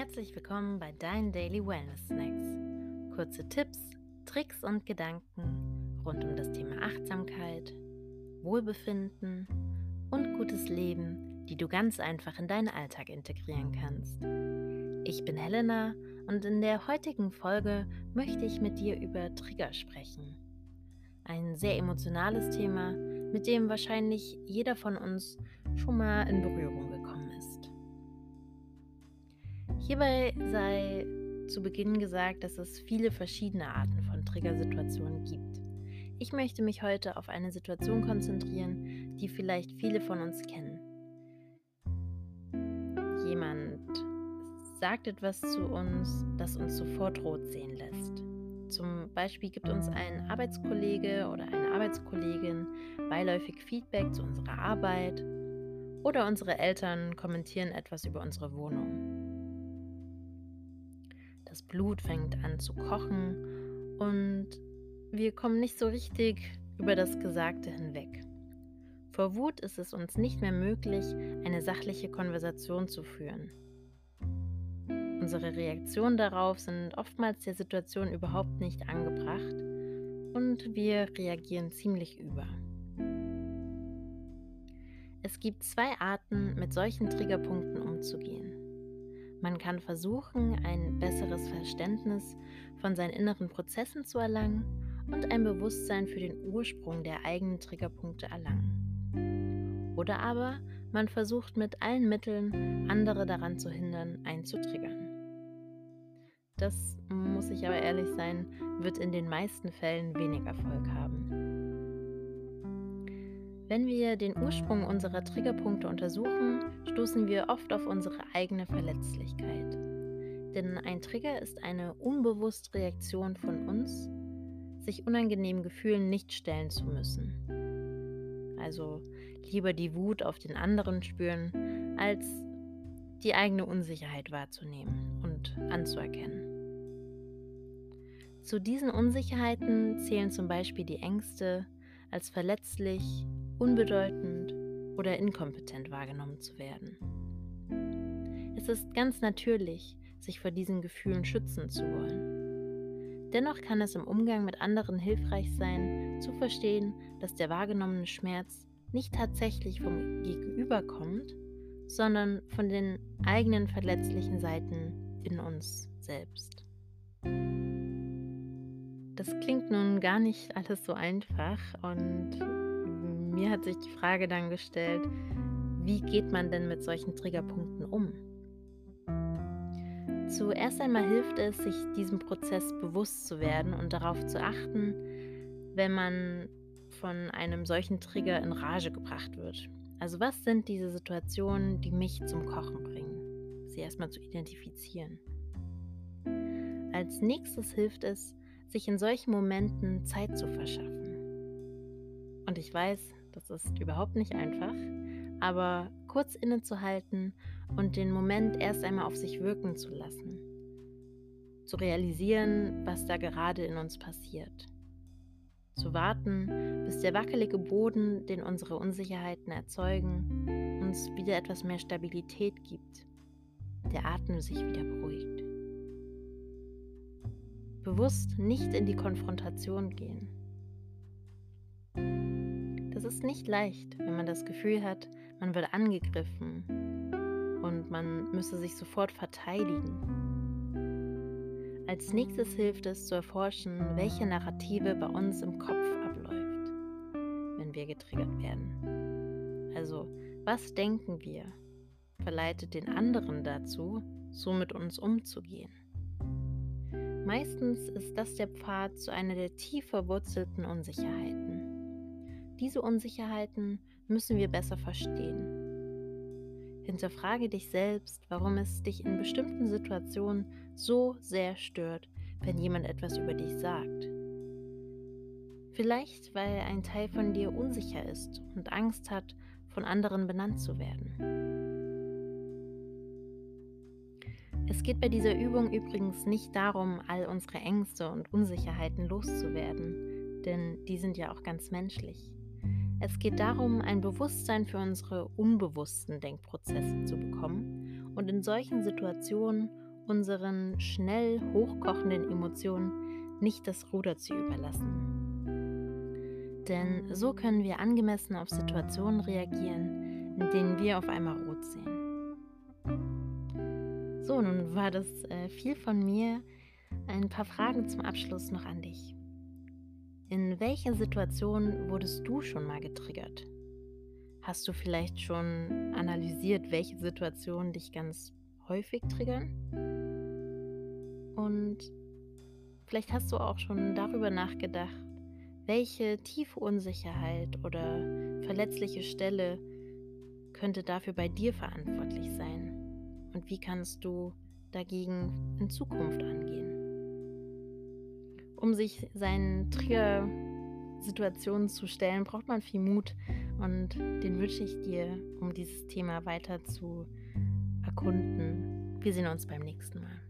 Herzlich willkommen bei deinen Daily Wellness Snacks. Kurze Tipps, Tricks und Gedanken rund um das Thema Achtsamkeit, Wohlbefinden und gutes Leben, die du ganz einfach in deinen Alltag integrieren kannst. Ich bin Helena und in der heutigen Folge möchte ich mit dir über Trigger sprechen. Ein sehr emotionales Thema, mit dem wahrscheinlich jeder von uns schon mal in Berührung gekommen. Hierbei sei zu Beginn gesagt, dass es viele verschiedene Arten von Triggersituationen gibt. Ich möchte mich heute auf eine Situation konzentrieren, die vielleicht viele von uns kennen. Jemand sagt etwas zu uns, das uns sofort rot sehen lässt. Zum Beispiel gibt uns ein Arbeitskollege oder eine Arbeitskollegin beiläufig Feedback zu unserer Arbeit oder unsere Eltern kommentieren etwas über unsere Wohnung. Das Blut fängt an zu kochen und wir kommen nicht so richtig über das Gesagte hinweg. Vor Wut ist es uns nicht mehr möglich, eine sachliche Konversation zu führen. Unsere Reaktionen darauf sind oftmals der Situation überhaupt nicht angebracht und wir reagieren ziemlich über. Es gibt zwei Arten, mit solchen Triggerpunkten umzugehen. Man kann versuchen, ein besseres Verständnis von seinen inneren Prozessen zu erlangen und ein Bewusstsein für den Ursprung der eigenen Triggerpunkte erlangen. Oder aber man versucht mit allen Mitteln, andere daran zu hindern, einen zu triggern. Das, muss ich aber ehrlich sein, wird in den meisten Fällen wenig Erfolg haben. Wenn wir den Ursprung unserer Triggerpunkte untersuchen, stoßen wir oft auf unsere eigene Verletzlichkeit. Denn ein Trigger ist eine unbewusste Reaktion von uns, sich unangenehmen Gefühlen nicht stellen zu müssen. Also lieber die Wut auf den anderen spüren, als die eigene Unsicherheit wahrzunehmen und anzuerkennen. Zu diesen Unsicherheiten zählen zum Beispiel die Ängste, als verletzlich, unbedeutend oder inkompetent wahrgenommen zu werden. Es ist ganz natürlich, sich vor diesen Gefühlen schützen zu wollen. Dennoch kann es im Umgang mit anderen hilfreich sein, zu verstehen, dass der wahrgenommene Schmerz nicht tatsächlich vom Gegenüber kommt, sondern von den eigenen verletzlichen Seiten in uns selbst. Das klingt nun gar nicht alles so einfach und mir hat sich die Frage dann gestellt, wie geht man denn mit solchen Triggerpunkten um? Zuerst einmal hilft es, sich diesem Prozess bewusst zu werden und darauf zu achten, wenn man von einem solchen Trigger in Rage gebracht wird. Also was sind diese Situationen, die mich zum Kochen bringen? Sie erstmal zu identifizieren. Als nächstes hilft es, sich in solchen Momenten Zeit zu verschaffen. Und ich weiß, das ist überhaupt nicht einfach, aber kurz innezuhalten und den Moment erst einmal auf sich wirken zu lassen. Zu realisieren, was da gerade in uns passiert. Zu warten, bis der wackelige Boden, den unsere Unsicherheiten erzeugen, uns wieder etwas mehr Stabilität gibt. Der Atem sich wieder beruhigt. Bewusst nicht in die Konfrontation gehen es ist nicht leicht, wenn man das Gefühl hat, man wird angegriffen und man müsse sich sofort verteidigen. Als nächstes hilft es zu erforschen, welche Narrative bei uns im Kopf abläuft, wenn wir getriggert werden. Also, was denken wir, verleitet den anderen dazu, so mit uns umzugehen. Meistens ist das der Pfad zu einer der tief verwurzelten Unsicherheiten. Diese Unsicherheiten müssen wir besser verstehen. Hinterfrage dich selbst, warum es dich in bestimmten Situationen so sehr stört, wenn jemand etwas über dich sagt. Vielleicht, weil ein Teil von dir unsicher ist und Angst hat, von anderen benannt zu werden. Es geht bei dieser Übung übrigens nicht darum, all unsere Ängste und Unsicherheiten loszuwerden, denn die sind ja auch ganz menschlich. Es geht darum, ein Bewusstsein für unsere unbewussten Denkprozesse zu bekommen und in solchen Situationen unseren schnell hochkochenden Emotionen nicht das Ruder zu überlassen. Denn so können wir angemessen auf Situationen reagieren, in denen wir auf einmal rot sehen. So, nun war das äh, viel von mir. Ein paar Fragen zum Abschluss noch an dich. In welcher Situation wurdest du schon mal getriggert? Hast du vielleicht schon analysiert, welche Situationen dich ganz häufig triggern? Und vielleicht hast du auch schon darüber nachgedacht, welche tiefe Unsicherheit oder verletzliche Stelle könnte dafür bei dir verantwortlich sein? Und wie kannst du dagegen in Zukunft angehen? Um sich seinen Trigger-Situationen zu stellen, braucht man viel Mut. Und den wünsche ich dir, um dieses Thema weiter zu erkunden. Wir sehen uns beim nächsten Mal.